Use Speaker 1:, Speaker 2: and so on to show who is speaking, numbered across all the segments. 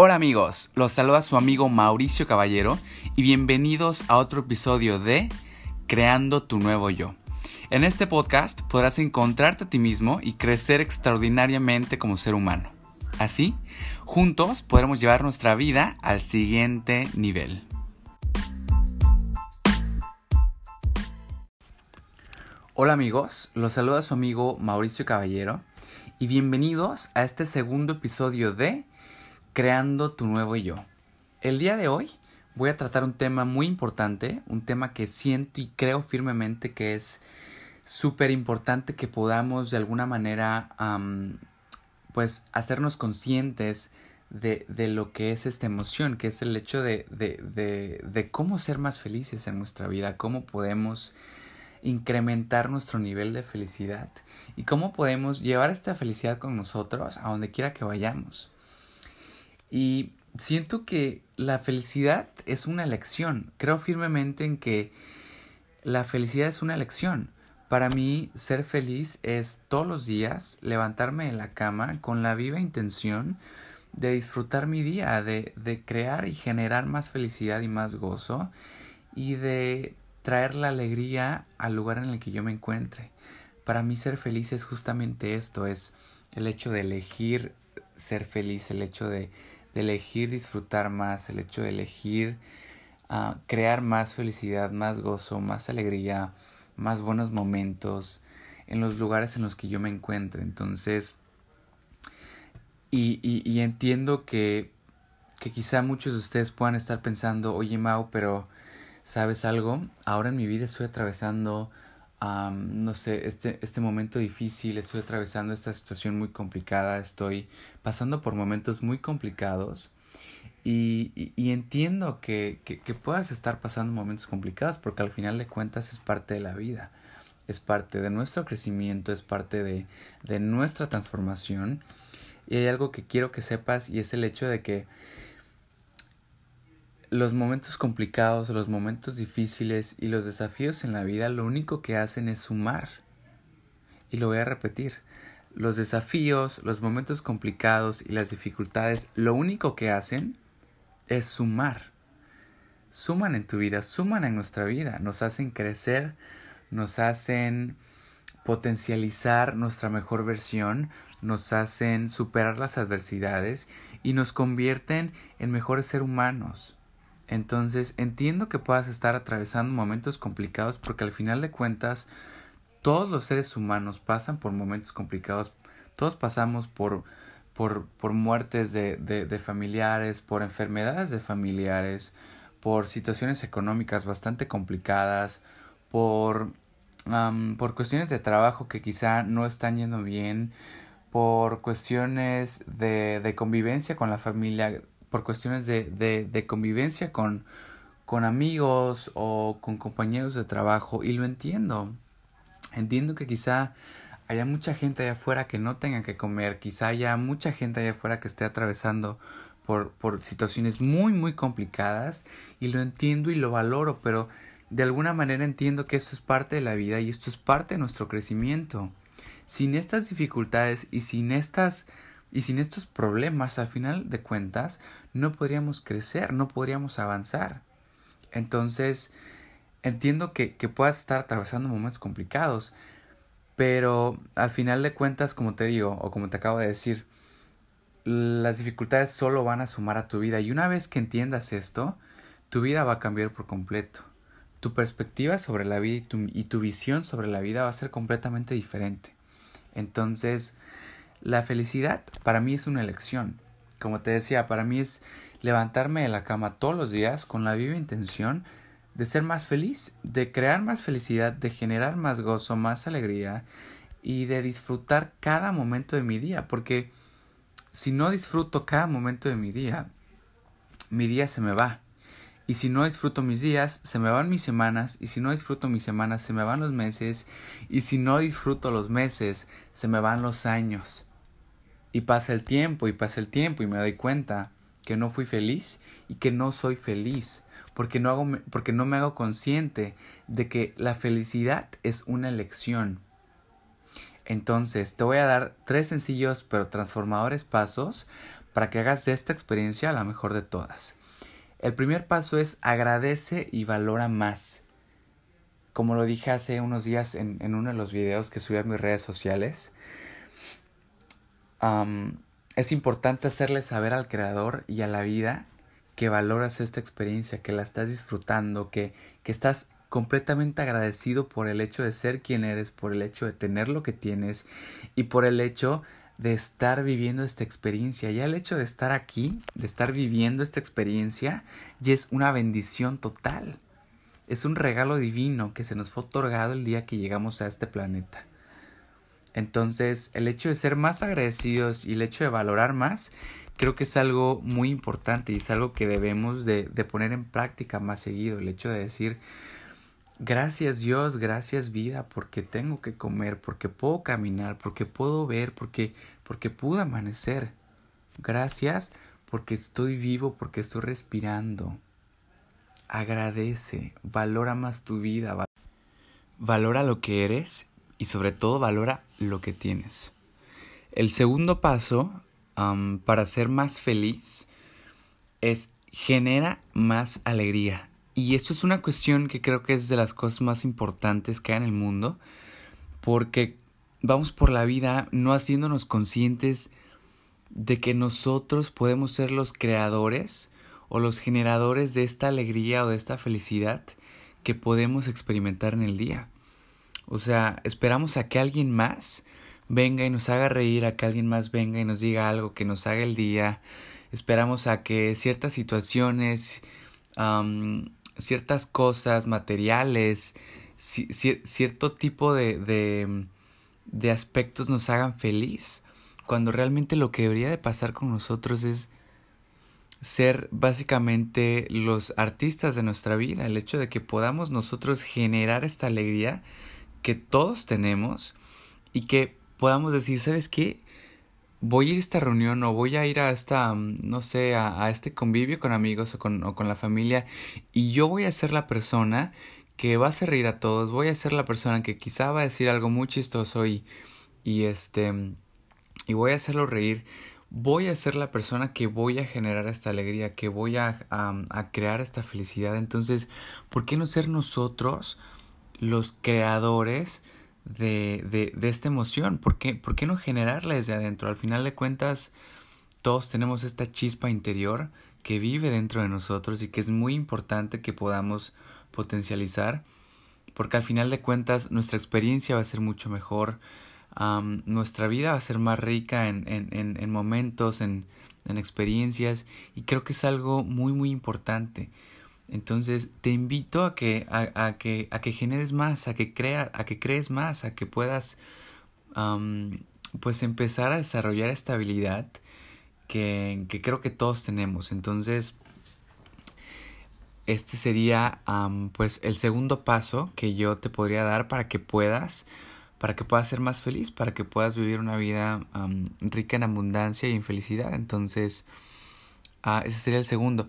Speaker 1: Hola amigos, los saluda su amigo Mauricio Caballero y bienvenidos a otro episodio de Creando tu nuevo yo. En este podcast podrás encontrarte a ti mismo y crecer extraordinariamente como ser humano. Así, juntos podremos llevar nuestra vida al siguiente nivel. Hola amigos, los saluda su amigo Mauricio Caballero y bienvenidos a este segundo episodio de Creando tu nuevo yo. El día de hoy voy a tratar un tema muy importante, un tema que siento y creo firmemente que es súper importante que podamos de alguna manera pues hacernos conscientes de, de, lo que es esta emoción, que es el hecho de, de, de, de cómo ser más felices en nuestra vida, cómo podemos incrementar nuestro nivel de felicidad y cómo podemos llevar esta felicidad con nosotros a donde quiera que vayamos. Y siento que la felicidad es una elección. Creo firmemente en que la felicidad es una elección. Para mí, ser feliz es todos los días levantarme de la cama con la viva intención de disfrutar mi día, de, de crear y generar más felicidad y más gozo y de traer la alegría al lugar en el que yo me encuentre. Para mí ser feliz es justamente esto, es el hecho de elegir ser feliz, el hecho de, elegir disfrutar más, el hecho de elegir uh, crear más felicidad, más gozo, más alegría, más buenos momentos en los lugares en los que yo me encuentre. Entonces, y, y, y entiendo que, que quizá muchos de ustedes puedan estar pensando, oye Mau, pero ¿sabes algo? Ahora en mi vida estoy atravesando no sé, este, este momento difícil, estoy atravesando esta situación muy complicada, estoy pasando por momentos muy complicados y, y, entiendo que, que, que, puedas estar pasando momentos complicados porque al final de cuentas es parte de la vida, es parte de nuestro crecimiento, es parte de, de nuestra transformación. Y hay algo que quiero que sepas y es el hecho de que los momentos complicados, los momentos difíciles y los desafíos en la vida lo único que hacen es sumar. Y lo voy a repetir. Los desafíos, los momentos complicados y las dificultades lo único que hacen es sumar. Suman en tu vida, suman en nuestra vida, nos hacen crecer, nos hacen potencializar nuestra mejor versión, nos hacen superar las adversidades y nos convierten en mejores seres humanos. Entonces entiendo que puedas estar atravesando momentos complicados porque al final de cuentas todos los seres humanos pasan por momentos complicados, todos pasamos por, por, por muertes de, de, familiares, por enfermedades de familiares, por situaciones económicas bastante complicadas, por, por cuestiones de trabajo que quizá no están yendo bien, por cuestiones de, de convivencia con la familia por cuestiones de, de, de convivencia con, con amigos o con compañeros de trabajo y lo entiendo. Entiendo que quizá haya mucha gente allá afuera que no tenga que comer, quizá haya mucha gente allá afuera que esté atravesando por, por situaciones muy muy complicadas y lo entiendo y lo valoro, pero de alguna manera entiendo que esto es parte de la vida y esto es parte de nuestro crecimiento. Sin estas dificultades y sin estas y sin estos problemas, al final de cuentas, no podríamos crecer, no podríamos avanzar. Entonces, entiendo que, que puedas estar atravesando momentos complicados, pero al final de cuentas, como te digo, o como te acabo de decir, las dificultades solo van a sumar a tu vida. Y una vez que entiendas esto, tu vida va a cambiar por completo. Tu perspectiva sobre la vida y tu, y tu visión sobre la vida va a ser completamente diferente. Entonces, la felicidad para mí es una elección. Como te decía, para mí es levantarme de la cama todos los días con la viva intención de ser más feliz, de crear más felicidad, de generar más gozo, más alegría y de disfrutar cada momento de mi día, porque si no disfruto cada momento de mi día, mi día se me va. Y si no disfruto mis días, se me van mis semanas. Y si no disfruto mis semanas, se me van los meses. Y si no disfruto los meses, se me van los años. Y pasa el tiempo y pasa el tiempo y me doy cuenta que no fui feliz y que no soy feliz porque no, hago, porque no me hago consciente de que la felicidad es una elección. Entonces te voy a dar tres sencillos pero transformadores pasos para que hagas de esta experiencia la mejor de todas. El primer paso es agradece y valora más. Como lo dije hace unos días en, uno de los videos que subí a mis redes sociales, es importante hacerle saber al creador y a la vida que valoras esta experiencia, que la estás disfrutando, que, que estás completamente agradecido por el hecho de ser quien eres, por el hecho de tener lo que tienes y por el hecho de estar viviendo esta experiencia. Ya el hecho de estar aquí, de estar viviendo esta experiencia, ya es una bendición total. Es un regalo divino que se nos fue otorgado el día que llegamos a este planeta. Entonces, el hecho de ser más agradecidos y el hecho de valorar más, creo que es algo muy importante y es algo que debemos de, de poner en práctica más seguido. El hecho de decir, Gracias Dios, gracias vida, porque tengo que comer, porque puedo caminar, porque puedo ver, porque, porque pude amanecer. Gracias porque estoy vivo, porque estoy respirando. Agradece, valora más tu vida, valora lo que eres y sobre todo valora lo que tienes. El segundo paso para ser más feliz es genera más alegría. Y esto es una cuestión que creo que es de las cosas más importantes que hay en el mundo, porque vamos por la vida no haciéndonos conscientes de que nosotros podemos ser los creadores o los generadores de esta alegría o de esta felicidad que podemos experimentar en el día. O sea, esperamos a que alguien más venga y nos haga reír, a que alguien más venga y nos diga algo que nos haga el día. Esperamos a que ciertas situaciones ciertas cosas materiales, cierto tipo de, de, de aspectos nos hagan feliz, cuando realmente lo que debería de pasar con nosotros es ser básicamente los artistas de nuestra vida, el hecho de que podamos nosotros generar esta alegría que todos tenemos y que podamos decir, ¿sabes qué? voy a ir a esta reunión o voy a ir a esta, mm, no sé, a, este convivio con amigos o con, o con la familia y yo voy a ser la persona que va a hacer reír a todos, voy a ser la persona que quizá va a decir algo muy chistoso y, y este, y voy a hacerlo reír, voy a ser la persona que voy a generar esta alegría, que voy a, a, a crear esta felicidad. Entonces, ¿por qué no ser nosotros los creadores? de, de, de esta emoción? ¿Por qué, ¿Por qué no generarla desde adentro? Al final de cuentas, todos tenemos esta chispa interior que vive dentro de nosotros y que es muy importante que podamos potencializar, porque al final de cuentas nuestra experiencia va a ser mucho mejor, nuestra vida va a ser más rica en, en, en momentos, en, en experiencias, y creo que es algo muy, muy importante. Entonces te invito a que, a, que, a que generes más, a que, crea, a que crees más, a que puedas pues empezar a desarrollar esta habilidad que, que, creo que todos tenemos. Entonces, este sería pues el segundo paso que yo te podría dar para que puedas, para que puedas ser más feliz, para que puedas vivir una vida rica en abundancia y en felicidad. Entonces, ah, ese sería el segundo.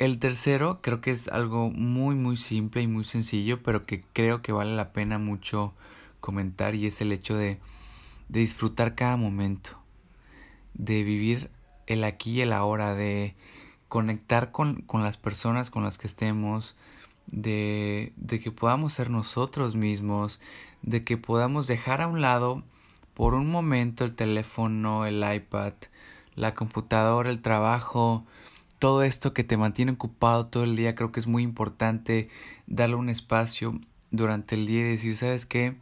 Speaker 1: El tercero creo que es algo muy muy simple y muy sencillo, pero que creo que vale la pena mucho comentar y es el hecho de, de disfrutar cada momento, de vivir el aquí y el ahora, de conectar con, con las personas con las que estemos, de, de que podamos ser nosotros mismos, de que podamos dejar a un lado por un momento el teléfono, el iPad, la computadora, el trabajo, todo esto que te mantiene ocupado todo el día, creo que es muy importante darle un espacio durante el día y decir, ¿sabes qué?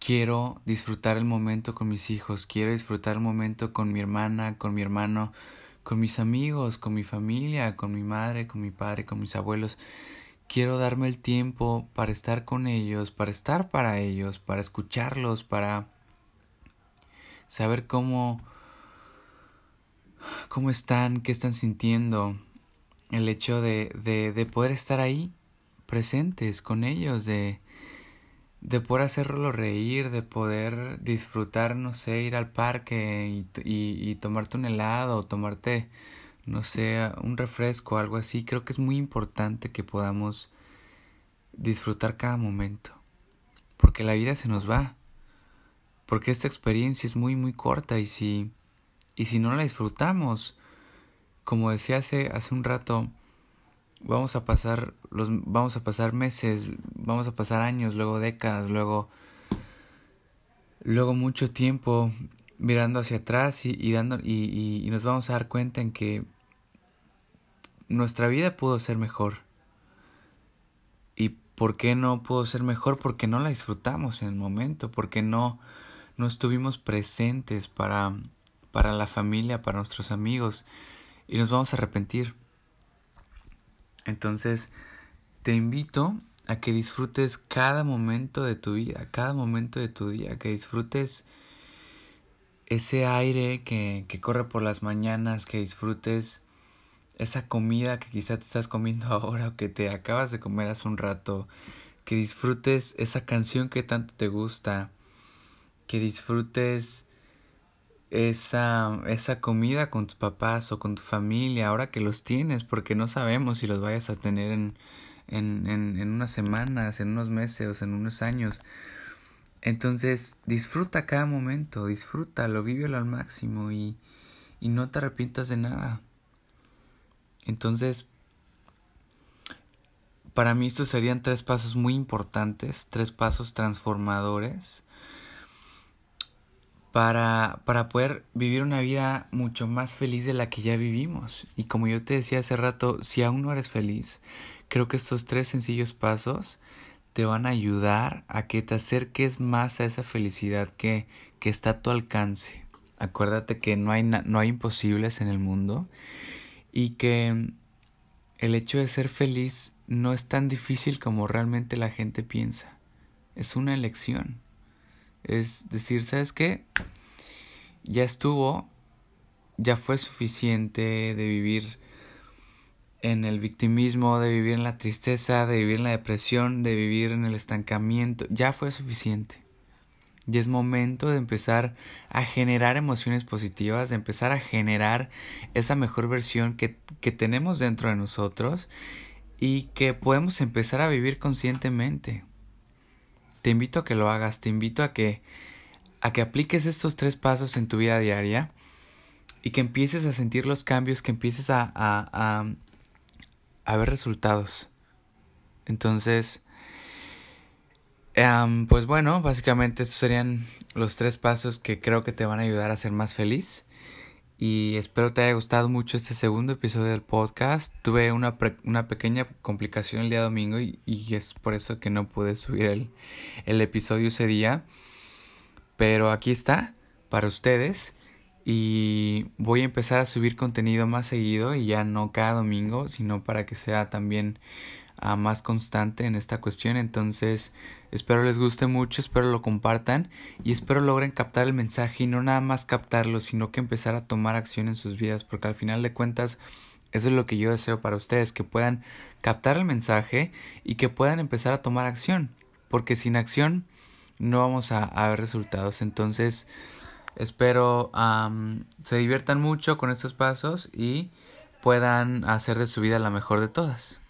Speaker 1: Quiero disfrutar el momento con mis hijos, quiero disfrutar el momento con mi hermana, con mi hermano, con mis amigos, con mi familia, con mi madre, con mi padre, con mis abuelos. Quiero darme el tiempo para estar con ellos, para estar para ellos, para escucharlos, para saber cómo cómo están, qué están sintiendo, el hecho de, de, de poder estar ahí presentes con ellos, de, de poder hacerlo reír, de poder disfrutar, no sé, ir al parque y, y, tomarte un helado tomarte, no sé, un refresco, algo así. Creo que es muy importante que podamos disfrutar cada momento, porque la vida se nos va, porque esta experiencia es muy, muy corta y si Y si no la disfrutamos, como decía hace, hace un rato, vamos a pasar los vamos a pasar meses, vamos a pasar años, luego décadas, luego luego mucho tiempo mirando hacia atrás y, dando y, y, nos vamos a dar cuenta en que nuestra vida pudo ser mejor. ¿Y por qué no pudo ser mejor? Porque no la disfrutamos en el momento, porque no, no estuvimos presentes para, para la familia, para nuestros amigos, y nos vamos a arrepentir. Entonces, te invito a que disfrutes cada momento de tu vida, cada momento de tu día, que disfrutes ese aire que, que corre por las mañanas, que disfrutes esa comida que quizá te estás comiendo ahora o que te acabas de comer hace un rato, que disfrutes esa canción que tanto te gusta, que disfrutes esa, esa comida con tus papás o con tu familia, ahora que los tienes, porque no sabemos si los vayas a tener en, en, en, en unas semanas, en unos meses en unos años. Entonces, disfruta cada momento, disfrútalo, vívelo al máximo y, y no te arrepientas de nada. Entonces, para mí estos serían tres pasos muy importantes, tres pasos transformadores para, para poder vivir una vida mucho más feliz de la que ya vivimos. Y como yo te decía hace rato, si aún no eres feliz, creo que estos tres sencillos pasos te van a ayudar a que te acerques más a esa felicidad que, que está a tu alcance. Acuérdate que no hay, no hay imposibles en el mundo y que el hecho de ser feliz no es tan difícil como realmente la gente piensa. Es una elección. Es decir, ¿sabes qué? Ya estuvo, ya fue suficiente de vivir en el victimismo, de vivir en la tristeza, de vivir en la depresión, de vivir en el estancamiento. Ya fue suficiente. Y es momento de empezar a generar emociones positivas, de empezar a generar esa mejor versión que, que tenemos dentro de nosotros y que podemos empezar a vivir conscientemente. Te invito a que lo hagas, te invito a que a que apliques estos tres pasos en tu vida diaria y que empieces a sentir los cambios, que empieces a, a, a, a ver resultados. Entonces, pues bueno, básicamente estos serían los tres pasos que creo que te van a ayudar a ser más feliz. Y espero te haya gustado mucho este segundo episodio del podcast. Tuve una, una pequeña complicación el día domingo y, y, es por eso que no pude subir el, el episodio ese día. Pero aquí está para ustedes. Y voy a empezar a subir contenido más seguido y ya no cada domingo, sino para que sea también más constante en esta cuestión. Entonces, espero les guste mucho, espero lo compartan y espero logren captar el mensaje y no nada más captarlo, sino que empezar a tomar acción en sus vidas, porque al final de cuentas, eso es lo que yo deseo para ustedes, que puedan captar el mensaje y que puedan empezar a tomar acción, porque sin acción no vamos a, ver resultados. Entonces, espero se diviertan mucho con estos pasos y puedan hacer de su vida la mejor de todas.